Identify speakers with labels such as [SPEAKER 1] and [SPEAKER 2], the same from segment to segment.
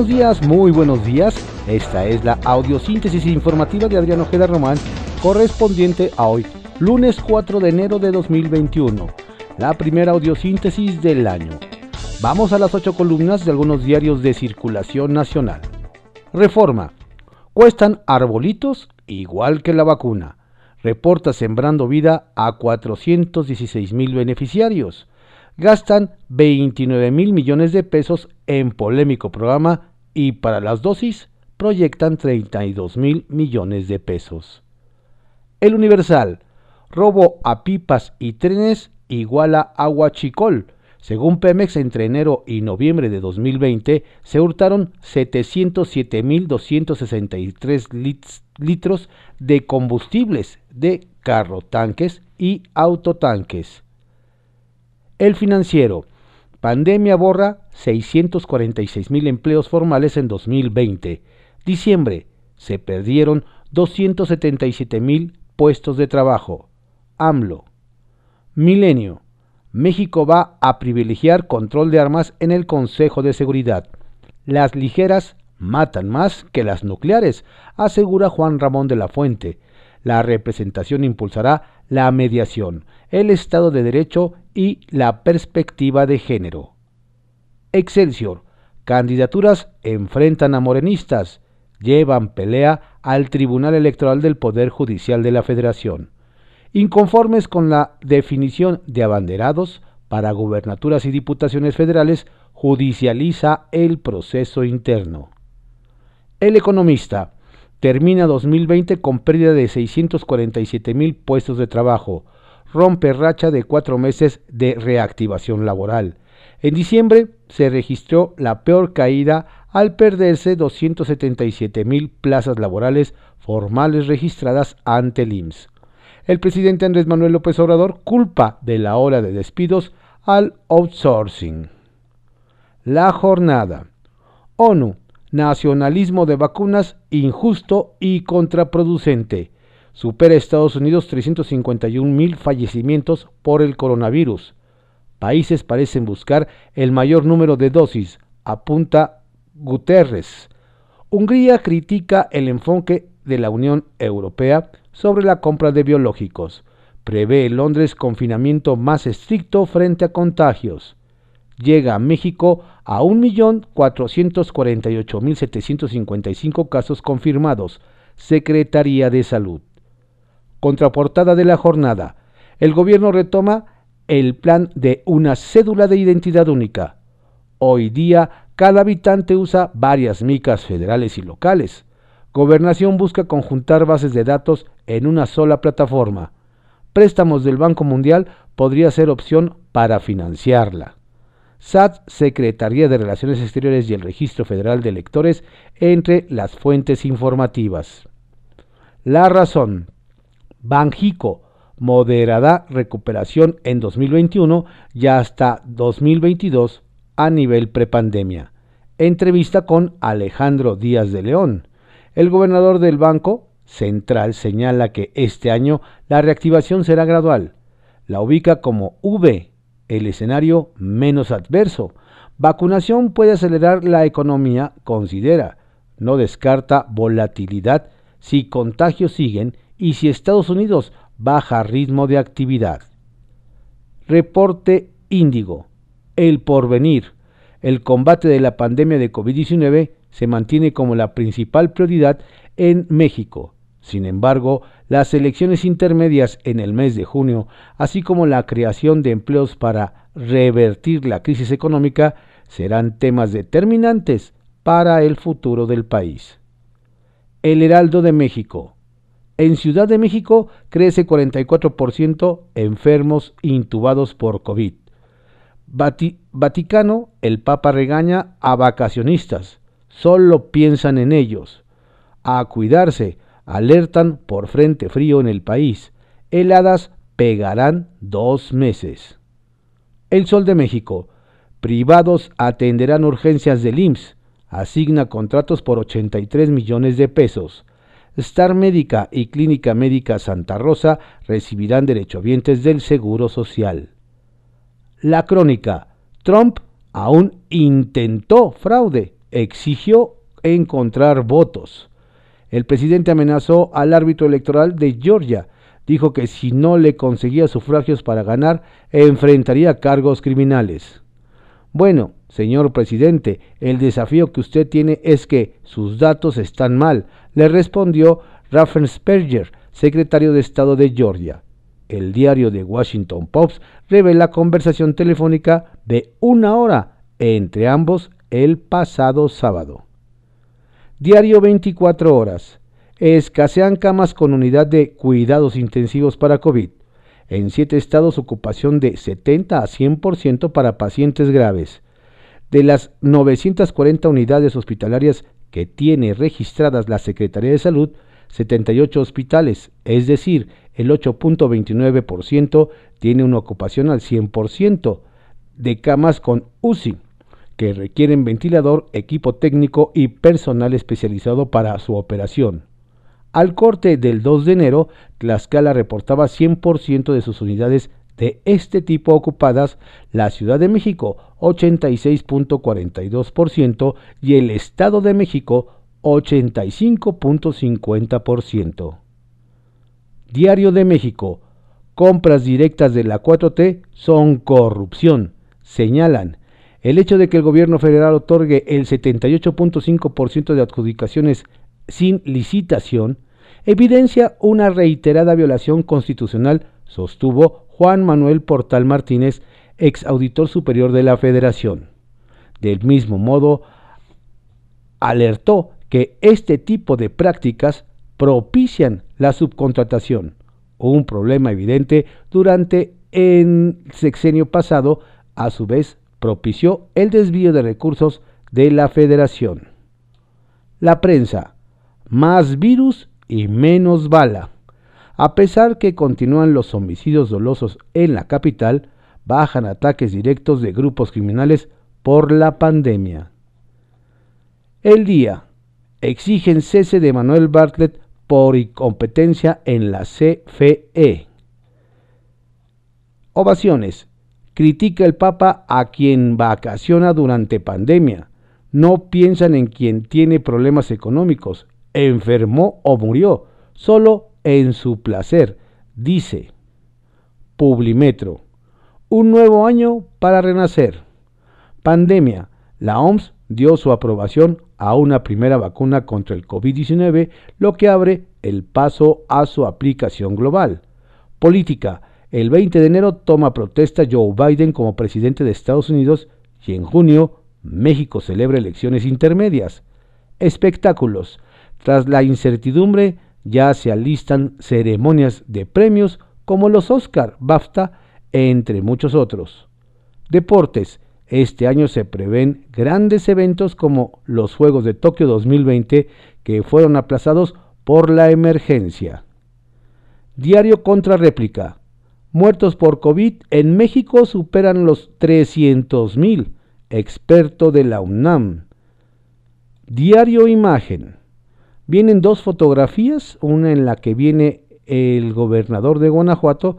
[SPEAKER 1] buenos días, muy buenos días. Esta es la audiosíntesis informativa de Adrián Ojeda Román, correspondiente a hoy, lunes 4 de enero de 2021, la primera audiosíntesis del año. Vamos a las ocho columnas de algunos diarios de circulación nacional. Reforma. Cuestan arbolitos igual que la vacuna. Reporta Sembrando Vida a 416 mil beneficiarios gastan 29 mil millones de pesos en polémico programa y para las dosis proyectan 32 mil millones de pesos. El Universal, robo a pipas y trenes iguala agua chicol. Según Pemex, entre enero y noviembre de 2020 se hurtaron 707.263 litros de combustibles de carro tanques y autotanques. El financiero. Pandemia borra 646 mil empleos formales en 2020. Diciembre. Se perdieron 277 mil puestos de trabajo. AMLO. Milenio. México va a privilegiar control de armas en el Consejo de Seguridad. Las ligeras matan más que las nucleares, asegura Juan Ramón de la Fuente. La representación impulsará la mediación, el Estado de Derecho y la perspectiva de género. Excelsior. Candidaturas enfrentan a morenistas, llevan pelea al Tribunal Electoral del Poder Judicial de la Federación. Inconformes con la definición de abanderados para gubernaturas y diputaciones federales, judicializa el proceso interno. El economista termina 2020 con pérdida de 647 mil puestos de trabajo, rompe racha de cuatro meses de reactivación laboral. En diciembre se registró la peor caída al perderse 277 mil plazas laborales formales registradas ante el IMSS. El presidente Andrés Manuel López Obrador culpa de la hora de despidos al outsourcing. La jornada. ONU. Nacionalismo de vacunas injusto y contraproducente supera Estados Unidos 351 mil fallecimientos por el coronavirus. Países parecen buscar el mayor número de dosis, apunta Guterres. Hungría critica el enfoque de la Unión Europea sobre la compra de biológicos. Prevé Londres confinamiento más estricto frente a contagios. Llega a México a 1.448.755 casos confirmados. Secretaría de Salud. Contraportada de la jornada. El gobierno retoma el plan de una cédula de identidad única. Hoy día cada habitante usa varias micas federales y locales. Gobernación busca conjuntar bases de datos en una sola plataforma. Préstamos del Banco Mundial podría ser opción para financiarla. SAT, Secretaría de Relaciones Exteriores y el Registro Federal de Electores entre las fuentes informativas. La razón. Banjico moderará recuperación en 2021 y hasta 2022 a nivel prepandemia. Entrevista con Alejandro Díaz de León. El gobernador del Banco Central señala que este año la reactivación será gradual. La ubica como V, el escenario menos adverso. Vacunación puede acelerar la economía, considera. No descarta volatilidad si contagios siguen y si Estados Unidos baja ritmo de actividad. Reporte Índigo. El porvenir. El combate de la pandemia de COVID-19 se mantiene como la principal prioridad en México. Sin embargo, las elecciones intermedias en el mes de junio, así como la creación de empleos para revertir la crisis económica, serán temas determinantes para el futuro del país. El Heraldo de México. En Ciudad de México crece 44% enfermos intubados por COVID. Vaticano, el Papa regaña a vacacionistas. Solo piensan en ellos. A cuidarse, alertan por frente frío en el país. Heladas pegarán dos meses. El Sol de México. Privados atenderán urgencias del IMSS. Asigna contratos por 83 millones de pesos. Star Médica y Clínica Médica Santa Rosa recibirán derechohabientes del Seguro Social. La crónica. Trump aún intentó fraude exigió encontrar votos. El presidente amenazó al árbitro electoral de Georgia. Dijo que si no le conseguía sufragios para ganar, enfrentaría cargos criminales. Bueno, señor presidente, el desafío que usted tiene es que sus datos están mal, le respondió Raffensperger, secretario de Estado de Georgia. El diario de Washington Post revela conversación telefónica de una hora entre ambos el pasado sábado. Diario 24 horas. Escasean camas con unidad de cuidados intensivos para COVID. En siete estados ocupación de 70 a 100% para pacientes graves. De las 940 unidades hospitalarias que tiene registradas la Secretaría de Salud, 78 hospitales, es decir, el 8.29% tiene una ocupación al 100% de camas con UCI, que requieren ventilador, equipo técnico y personal especializado para su operación. Al corte del 2 de enero, Tlaxcala reportaba 100% de sus unidades de este tipo ocupadas, la Ciudad de México 86.42% y el Estado de México 85.50%. Diario de México. Compras directas de la 4T son corrupción, señalan. El hecho de que el gobierno federal otorgue el 78.5% de adjudicaciones sin licitación evidencia una reiterada violación constitucional, sostuvo Juan Manuel Portal Martínez, ex auditor superior de la Federación. Del mismo modo, alertó que este tipo de prácticas propician la subcontratación, un problema evidente durante el sexenio pasado, a su vez propició el desvío de recursos de la federación. La prensa, más virus y menos bala. A pesar que continúan los homicidios dolosos en la capital, bajan ataques directos de grupos criminales por la pandemia. El día. Exigen cese de Manuel Bartlett por incompetencia en la CFE. Ovaciones. Critica el Papa a quien vacaciona durante pandemia. No piensan en quien tiene problemas económicos, enfermó o murió, solo en su placer, dice. Publimetro. Un nuevo año para renacer. Pandemia. La OMS dio su aprobación a una primera vacuna contra el COVID-19, lo que abre el paso a su aplicación global. Política. El 20 de enero toma protesta Joe Biden como presidente de Estados Unidos y en junio México celebra elecciones intermedias. Espectáculos. Tras la incertidumbre ya se alistan ceremonias de premios como los Oscar, BAFTA, entre muchos otros. Deportes. Este año se prevén grandes eventos como los Juegos de Tokio 2020 que fueron aplazados por la emergencia. Diario contra réplica muertos por COVID en México superan los 300.000, experto de la UNAM. Diario Imagen. Vienen dos fotografías, una en la que viene el gobernador de Guanajuato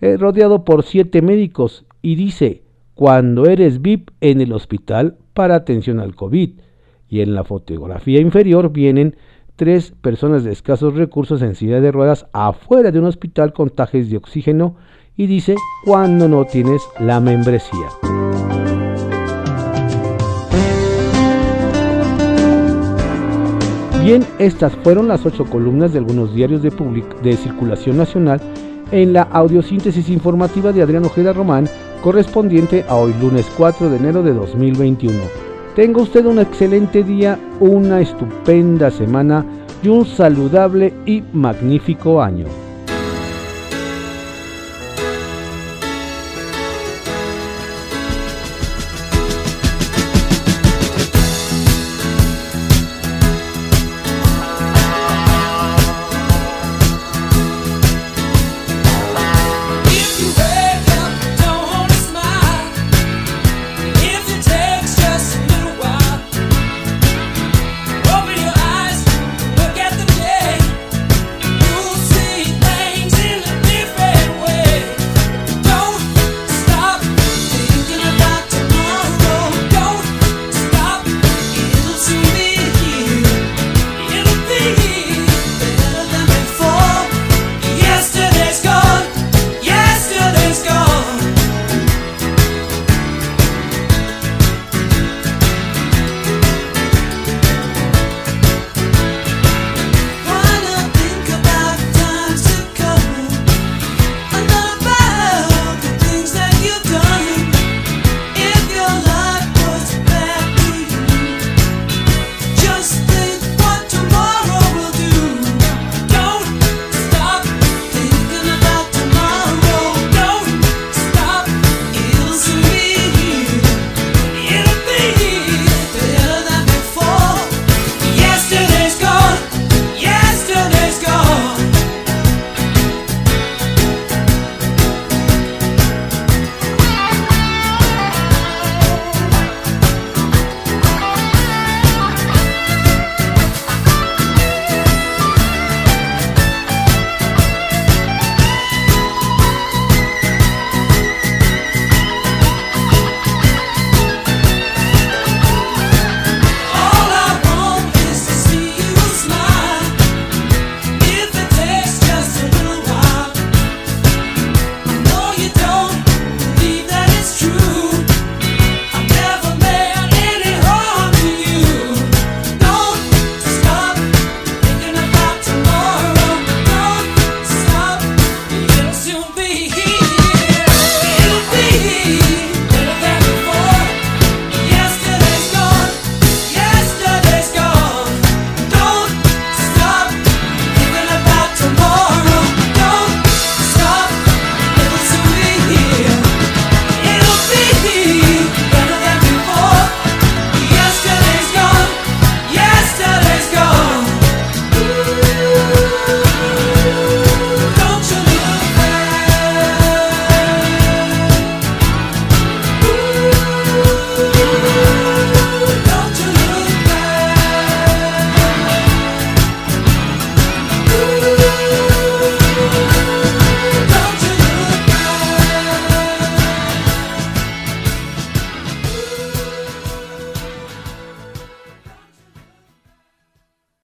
[SPEAKER 1] eh, rodeado por siete médicos y dice, cuando eres VIP en el hospital para atención al COVID. Y en la fotografía inferior vienen tres personas de escasos recursos en silla de ruedas afuera de un hospital con tajes de oxígeno y dice cuando no tienes la membresía. Bien, estas fueron las ocho columnas de algunos diarios de, de circulación nacional en la audiosíntesis informativa de Adrián Ojeda Román, correspondiente a hoy lunes 4 de enero de 2021. Tenga usted un excelente día, una estupenda semana y un saludable y magnífico año.